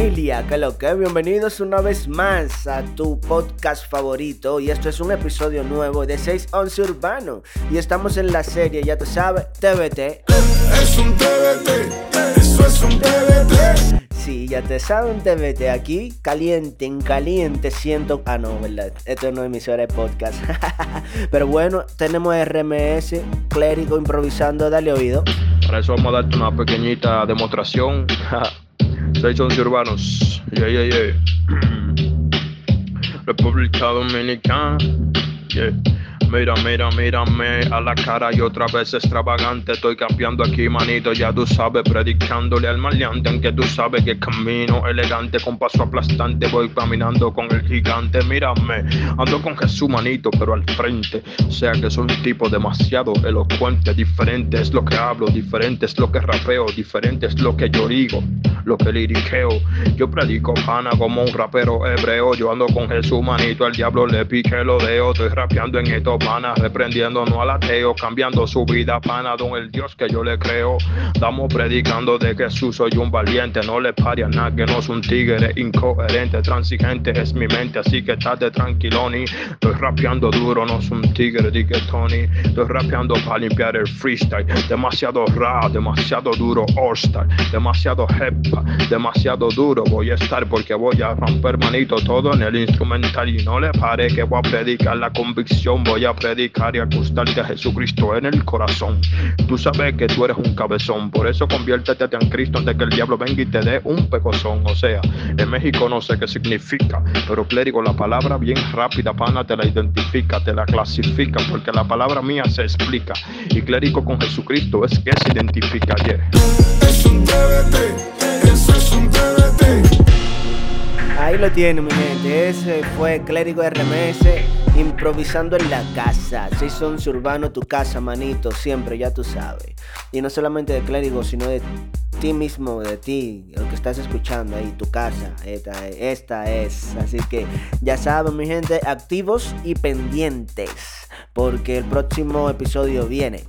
familia, que lo que bienvenidos una vez más a tu podcast favorito y esto es un episodio nuevo de 611 Urbano y estamos en la serie, ya te sabes, TBT. Es un TBT, eso es un TBT. Sí, ya te saben TBT aquí, caliente, en caliente siento... Ah, no, ¿verdad? Esto no es emisora de podcast. Pero bueno, tenemos RMS, clérigo improvisando, dale oído. Para eso vamos a darte una pequeñita demostración. Once urbanos. Yeah, yeah, yeah. República Dominicana. Yeah. Mira, mira, mírame a la cara y otra vez extravagante. Estoy cambiando aquí, manito, ya tú sabes, predicándole al maleante. Aunque tú sabes que camino elegante, con paso aplastante, voy caminando con el gigante. Mírame, ando con Jesús, manito, pero al frente. O sea que soy un tipo demasiado elocuente. Diferente es lo que hablo, diferente es lo que rapeo, diferente es lo que yo digo, lo que liriqueo. Yo predico pana como un rapero hebreo. Yo ando con Jesús, manito, al diablo le pique lo deo. Estoy rapeando en esto pana, reprendiéndonos al ateo, cambiando su vida pana, don el Dios que yo le creo. Estamos predicando de Jesús soy un valiente, no le pare nada, que no es un tigre incoherente, transigente es mi mente, así que estate tranquiloni. Estoy rapeando duro, no es un tigre, di que Tony. Estoy rapeando para limpiar el freestyle, demasiado rap, demasiado duro, all demasiado demasiado duro voy a estar porque voy a romper manito todo en el instrumental y no le pare que voy a predicar la convicción, voy a predicar y acostarte a Jesucristo en el corazón. Tú sabes que tú eres un cabezón, por eso conviértete en Cristo antes que el diablo venga y te dé un pecozón. O sea, en México no sé qué significa, pero clérigo, la palabra bien rápida, pana, te la identifica, te la clasifica, porque la palabra mía se explica. Y clérigo con Jesucristo es que se identifica ayer. Es un lo tiene mi gente, ese fue Clérigo RMS improvisando en la casa. Si son urbano, tu casa, manito, siempre, ya tú sabes. Y no solamente de Clérigo, sino de ti mismo, de ti, lo que estás escuchando ahí, tu casa. Esta, esta es. Así que ya saben, mi gente, activos y pendientes, porque el próximo episodio viene.